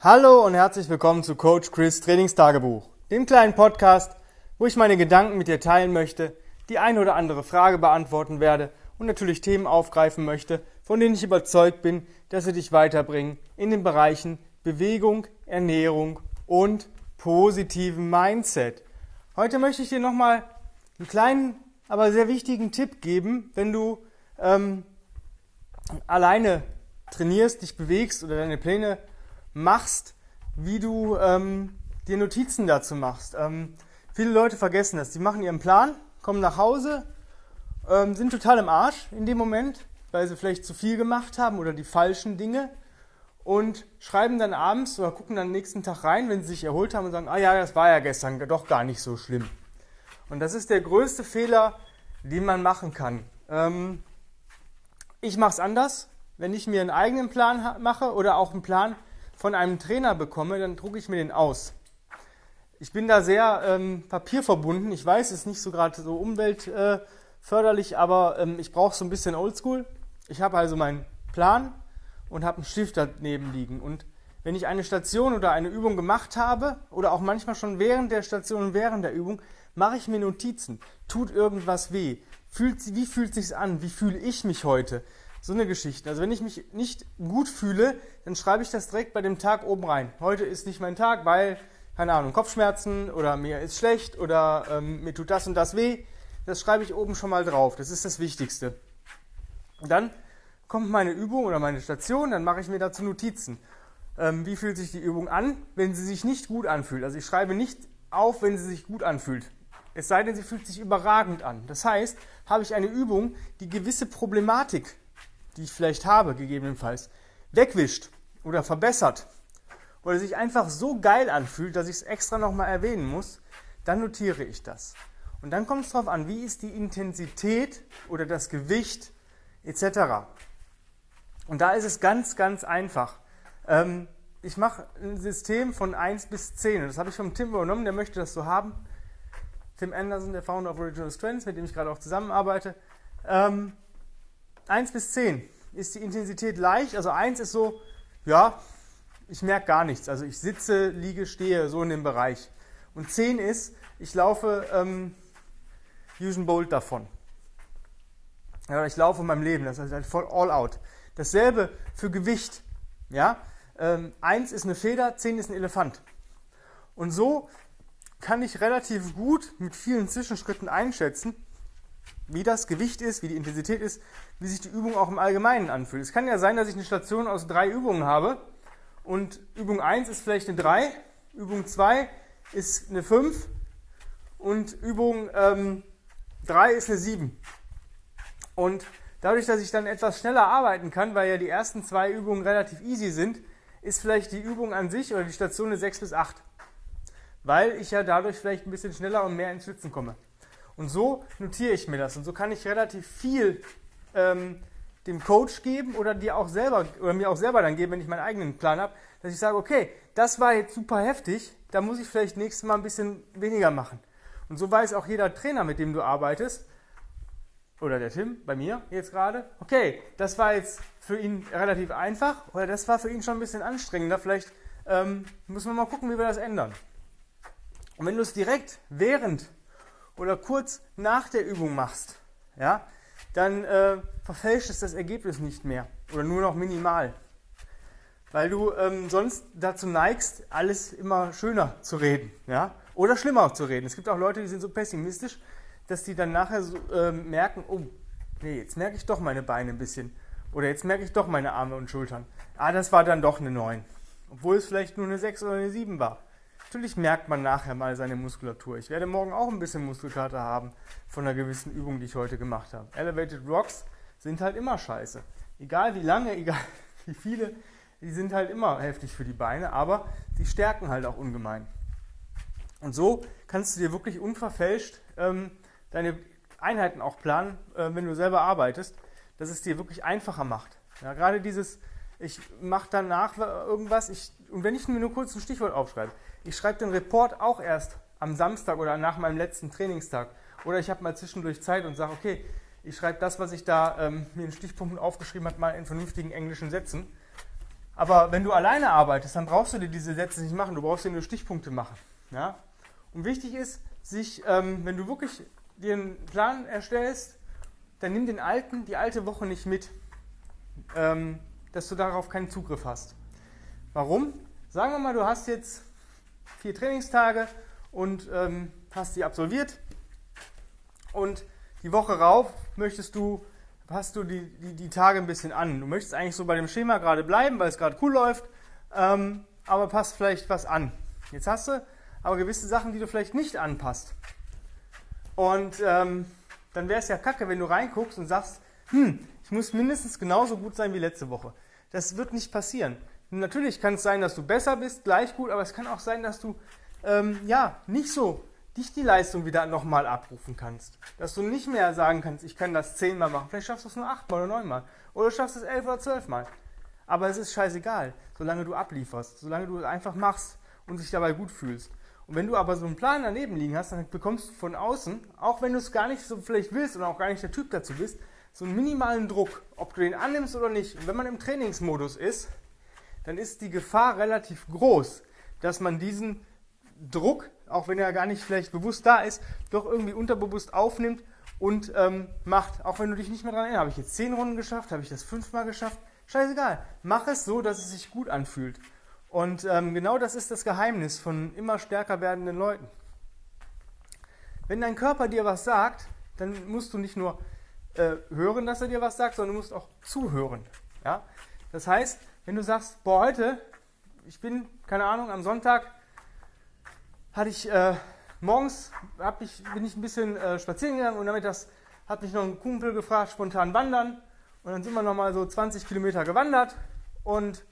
Hallo und herzlich willkommen zu Coach Chris Trainingstagebuch, dem kleinen Podcast, wo ich meine Gedanken mit dir teilen möchte, die eine oder andere Frage beantworten werde und natürlich Themen aufgreifen möchte, von denen ich überzeugt bin, dass sie dich weiterbringen in den Bereichen Bewegung, Ernährung und positiven Mindset. Heute möchte ich dir nochmal einen kleinen, aber sehr wichtigen Tipp geben, wenn du ähm, alleine trainierst, dich bewegst oder deine Pläne machst, wie du ähm, dir Notizen dazu machst. Ähm, viele Leute vergessen das. Die machen ihren Plan, kommen nach Hause, ähm, sind total im Arsch in dem Moment, weil sie vielleicht zu viel gemacht haben oder die falschen Dinge und schreiben dann abends oder gucken dann nächsten Tag rein, wenn sie sich erholt haben und sagen, ah ja, das war ja gestern doch gar nicht so schlimm. Und das ist der größte Fehler, den man machen kann. Ähm, ich mache es anders. Wenn ich mir einen eigenen Plan mache oder auch einen Plan von einem Trainer bekomme, dann drucke ich mir den aus. Ich bin da sehr ähm, papierverbunden. Ich weiß, es ist nicht so gerade so umweltförderlich, äh, aber ähm, ich brauche so ein bisschen Oldschool. Ich habe also meinen Plan und habe einen Stift daneben liegen. Und wenn ich eine Station oder eine Übung gemacht habe, oder auch manchmal schon während der Station und während der Übung, mache ich mir Notizen. Tut irgendwas weh? Fühlt, wie fühlt sich's an? Wie fühle ich mich heute? So eine Geschichte. Also wenn ich mich nicht gut fühle, dann schreibe ich das direkt bei dem Tag oben rein. Heute ist nicht mein Tag, weil, keine Ahnung, Kopfschmerzen oder mir ist schlecht oder ähm, mir tut das und das weh. Das schreibe ich oben schon mal drauf. Das ist das Wichtigste. Und dann kommt meine Übung oder meine Station, dann mache ich mir dazu Notizen. Ähm, wie fühlt sich die Übung an, wenn sie sich nicht gut anfühlt? Also ich schreibe nicht auf, wenn sie sich gut anfühlt. Es sei denn, sie fühlt sich überragend an. Das heißt, habe ich eine Übung, die gewisse Problematik die ich vielleicht habe, gegebenenfalls, wegwischt oder verbessert oder sich einfach so geil anfühlt, dass ich es extra nochmal erwähnen muss, dann notiere ich das. Und dann kommt es darauf an, wie ist die Intensität oder das Gewicht etc. Und da ist es ganz, ganz einfach. Ähm, ich mache ein System von 1 bis 10 und das habe ich vom Tim übernommen, der möchte das so haben. Tim Anderson, der Founder of Original Strengths, mit dem ich gerade auch zusammenarbeite. Ähm, 1 bis 10 ist die Intensität leicht. Also 1 ist so, ja, ich merke gar nichts. Also ich sitze, liege, stehe, so in dem Bereich. Und 10 ist, ich laufe ähm, Fusion Bolt davon. Ja, ich laufe in meinem Leben, das heißt halt voll all out. Dasselbe für Gewicht. Ja? Ähm, 1 ist eine Feder, 10 ist ein Elefant. Und so kann ich relativ gut mit vielen Zwischenschritten einschätzen, wie das Gewicht ist, wie die Intensität ist, wie sich die Übung auch im Allgemeinen anfühlt. Es kann ja sein, dass ich eine Station aus drei Übungen habe und Übung 1 ist vielleicht eine 3, Übung 2 ist eine 5 und Übung ähm, 3 ist eine 7. Und dadurch, dass ich dann etwas schneller arbeiten kann, weil ja die ersten zwei Übungen relativ easy sind, ist vielleicht die Übung an sich oder die Station eine 6 bis 8. Weil ich ja dadurch vielleicht ein bisschen schneller und mehr ins Schwitzen komme. Und so notiere ich mir das. Und so kann ich relativ viel ähm, dem Coach geben oder dir auch selber oder mir auch selber dann geben, wenn ich meinen eigenen Plan habe, dass ich sage, okay, das war jetzt super heftig, da muss ich vielleicht nächstes Mal ein bisschen weniger machen. Und so weiß auch jeder Trainer, mit dem du arbeitest, oder der Tim bei mir jetzt gerade, okay, das war jetzt für ihn relativ einfach oder das war für ihn schon ein bisschen anstrengender. Vielleicht ähm, müssen wir mal gucken, wie wir das ändern. Und wenn du es direkt während oder kurz nach der Übung machst, ja, dann äh, verfälscht es das Ergebnis nicht mehr oder nur noch minimal. Weil du ähm, sonst dazu neigst, alles immer schöner zu reden ja? oder schlimmer zu reden. Es gibt auch Leute, die sind so pessimistisch, dass die dann nachher so, äh, merken, oh, nee, jetzt merke ich doch meine Beine ein bisschen. Oder jetzt merke ich doch meine Arme und Schultern. Ah, das war dann doch eine 9. Obwohl es vielleicht nur eine 6 oder eine 7 war. Natürlich merkt man nachher mal seine Muskulatur. Ich werde morgen auch ein bisschen Muskelkater haben von einer gewissen Übung, die ich heute gemacht habe. Elevated Rocks sind halt immer scheiße. Egal wie lange, egal wie viele, die sind halt immer heftig für die Beine, aber sie stärken halt auch ungemein. Und so kannst du dir wirklich unverfälscht ähm, deine Einheiten auch planen, äh, wenn du selber arbeitest, dass es dir wirklich einfacher macht. Ja, gerade dieses, ich mache danach irgendwas, ich, und wenn ich mir nur kurz ein Stichwort aufschreibe, ich schreibe den Report auch erst am Samstag oder nach meinem letzten Trainingstag. Oder ich habe mal zwischendurch Zeit und sage, okay, ich schreibe das, was ich da ähm, mir in Stichpunkten aufgeschrieben habe, mal in vernünftigen englischen Sätzen. Aber wenn du alleine arbeitest, dann brauchst du dir diese Sätze nicht machen, du brauchst dir nur Stichpunkte machen. Ja? Und wichtig ist, sich, ähm, wenn du wirklich dir einen Plan erstellst, dann nimm den alten, die alte Woche nicht mit, ähm, dass du darauf keinen Zugriff hast. Warum? Sagen wir mal, du hast jetzt vier Trainingstage und ähm, hast die absolviert und die Woche rauf möchtest du, hast du die, die, die, Tage ein bisschen an. Du möchtest eigentlich so bei dem Schema gerade bleiben, weil es gerade cool läuft, ähm, aber passt vielleicht was an. Jetzt hast du aber gewisse Sachen, die du vielleicht nicht anpasst. Und ähm, dann wäre es ja kacke, wenn du reinguckst und sagst, hm, ich muss mindestens genauso gut sein wie letzte Woche. Das wird nicht passieren. Natürlich kann es sein, dass du besser bist, gleich gut, aber es kann auch sein, dass du ähm, ja nicht so dich die Leistung wieder nochmal abrufen kannst. Dass du nicht mehr sagen kannst, ich kann das zehnmal machen. Vielleicht schaffst du es nur achtmal oder neunmal. Oder du schaffst es elf oder zwölfmal. Aber es ist scheißegal, solange du ablieferst, solange du es einfach machst und dich dabei gut fühlst. Und wenn du aber so einen Plan daneben liegen hast, dann bekommst du von außen, auch wenn du es gar nicht so vielleicht willst und auch gar nicht der Typ dazu bist, so einen minimalen Druck, ob du den annimmst oder nicht. Und wenn man im Trainingsmodus ist, dann ist die Gefahr relativ groß, dass man diesen Druck, auch wenn er gar nicht vielleicht bewusst da ist, doch irgendwie unterbewusst aufnimmt und ähm, macht. Auch wenn du dich nicht mehr daran erinnerst, habe ich jetzt zehn Runden geschafft, habe ich das fünfmal geschafft, scheißegal. Mach es so, dass es sich gut anfühlt. Und ähm, genau das ist das Geheimnis von immer stärker werdenden Leuten. Wenn dein Körper dir was sagt, dann musst du nicht nur äh, hören, dass er dir was sagt, sondern du musst auch zuhören. Ja? Das heißt, wenn du sagst, boah, heute, ich bin, keine Ahnung, am Sonntag hatte ich äh, morgens, ich, bin ich ein bisschen äh, spazieren gegangen und damit das hat mich noch ein Kumpel gefragt, spontan wandern. Und dann sind wir nochmal so 20 Kilometer gewandert und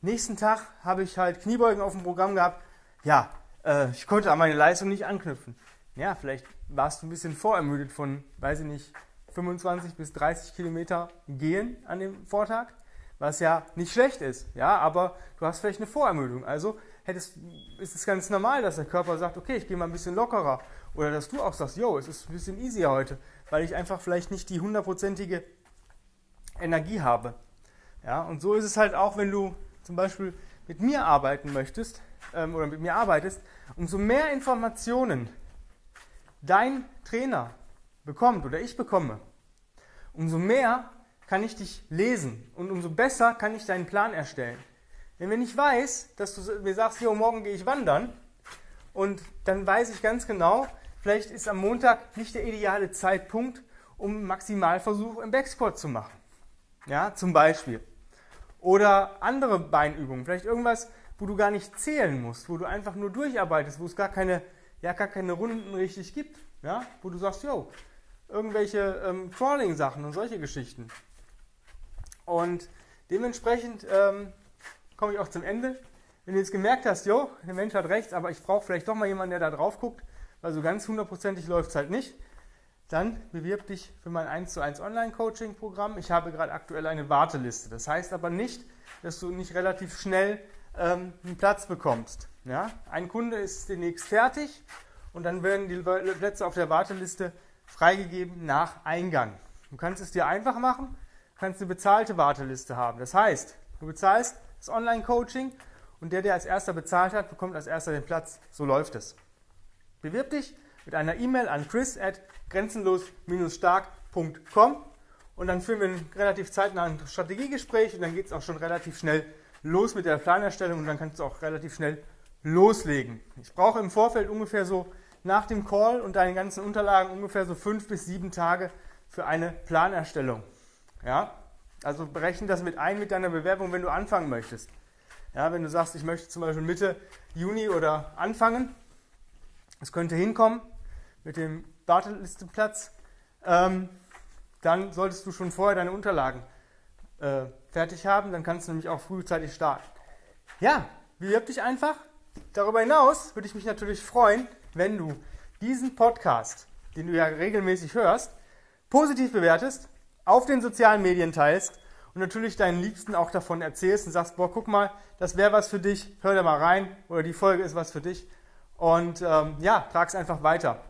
Nächsten Tag habe ich halt Kniebeugen auf dem Programm gehabt. Ja, äh, ich konnte an meine Leistung nicht anknüpfen. Ja, vielleicht warst du ein bisschen vorermüdet von, weiß ich nicht, 25 bis 30 Kilometer gehen an dem Vortag, was ja nicht schlecht ist. Ja, aber du hast vielleicht eine Vorermüdung. Also hättest, ist es ganz normal, dass der Körper sagt, okay, ich gehe mal ein bisschen lockerer. Oder dass du auch sagst, yo, es ist ein bisschen easier heute, weil ich einfach vielleicht nicht die hundertprozentige Energie habe. Ja, und so ist es halt auch, wenn du zum Beispiel mit mir arbeiten möchtest ähm, oder mit mir arbeitest, umso mehr Informationen dein Trainer bekommt oder ich bekomme, umso mehr kann ich dich lesen und umso besser kann ich deinen Plan erstellen. Denn wenn ich weiß, dass du mir sagst, jo, morgen gehe ich wandern und dann weiß ich ganz genau, vielleicht ist am Montag nicht der ideale Zeitpunkt, um Maximalversuch im Backsquat zu machen. Ja, zum Beispiel. Oder andere Beinübungen, vielleicht irgendwas, wo du gar nicht zählen musst, wo du einfach nur durcharbeitest, wo es gar keine, ja, gar keine Runden richtig gibt, ja, wo du sagst, yo, irgendwelche ähm, Crawling-Sachen und solche Geschichten. Und dementsprechend ähm, komme ich auch zum Ende. Wenn du jetzt gemerkt hast, jo, der Mensch hat recht, aber ich brauche vielleicht doch mal jemanden, der da drauf guckt, weil so ganz hundertprozentig läuft es halt nicht, dann bewirb dich für mein 1 zu 1 Online-Coaching-Programm. Ich habe gerade aktuell eine Warteliste. Das heißt aber nicht, dass du nicht relativ schnell ähm, einen Platz bekommst. Ja? Ein Kunde ist demnächst fertig und dann werden die Plätze auf der Warteliste freigegeben nach Eingang. Du kannst es dir einfach machen, kannst eine bezahlte Warteliste haben. Das heißt, du bezahlst das Online-Coaching und der, der als erster bezahlt hat, bekommt als erster den Platz. So läuft es. Bewirb dich mit einer E-Mail an chris at grenzenlos-stark.com und dann führen wir ein relativ zeitnah ein Strategiegespräch und dann geht es auch schon relativ schnell los mit der Planerstellung und dann kannst du auch relativ schnell loslegen. Ich brauche im Vorfeld ungefähr so nach dem Call und deinen ganzen Unterlagen ungefähr so fünf bis sieben Tage für eine Planerstellung. Ja? Also berechne das mit ein mit deiner Bewerbung, wenn du anfangen möchtest. Ja, wenn du sagst, ich möchte zum Beispiel Mitte Juni oder anfangen, es könnte hinkommen, mit dem Wartelistenplatz, ähm, dann solltest du schon vorher deine Unterlagen äh, fertig haben. Dann kannst du nämlich auch frühzeitig starten. Ja, bewirb dich einfach. Darüber hinaus würde ich mich natürlich freuen, wenn du diesen Podcast, den du ja regelmäßig hörst, positiv bewertest, auf den sozialen Medien teilst und natürlich deinen Liebsten auch davon erzählst und sagst, boah, guck mal, das wäre was für dich, hör da mal rein oder die Folge ist was für dich und ähm, ja, trag es einfach weiter.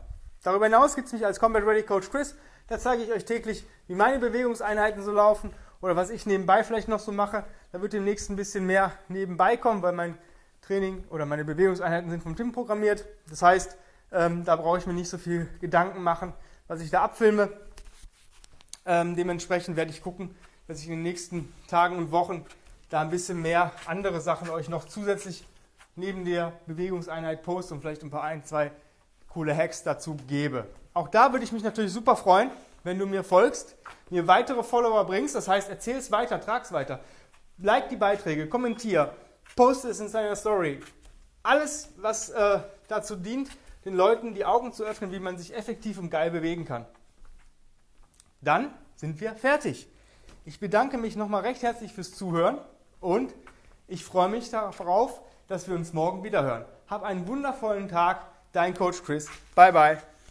Darüber hinaus gibt es mich als Combat Ready Coach Chris. Da zeige ich euch täglich, wie meine Bewegungseinheiten so laufen oder was ich nebenbei vielleicht noch so mache. Da wird demnächst ein bisschen mehr nebenbei kommen, weil mein Training oder meine Bewegungseinheiten sind vom Tim programmiert. Das heißt, ähm, da brauche ich mir nicht so viel Gedanken machen, was ich da abfilme. Ähm, dementsprechend werde ich gucken, dass ich in den nächsten Tagen und Wochen da ein bisschen mehr andere Sachen euch noch zusätzlich neben der Bewegungseinheit poste und vielleicht ein paar ein, zwei coole Hacks dazu gebe. Auch da würde ich mich natürlich super freuen, wenn du mir folgst, mir weitere Follower bringst. Das heißt, erzähl es weiter, trag es weiter. Like die Beiträge, kommentier, poste es in deiner Story. Alles, was äh, dazu dient, den Leuten die Augen zu öffnen, wie man sich effektiv und geil bewegen kann. Dann sind wir fertig. Ich bedanke mich nochmal recht herzlich fürs Zuhören und ich freue mich darauf, dass wir uns morgen wieder hören. Hab einen wundervollen Tag. Dein Coach Chris. Bye bye.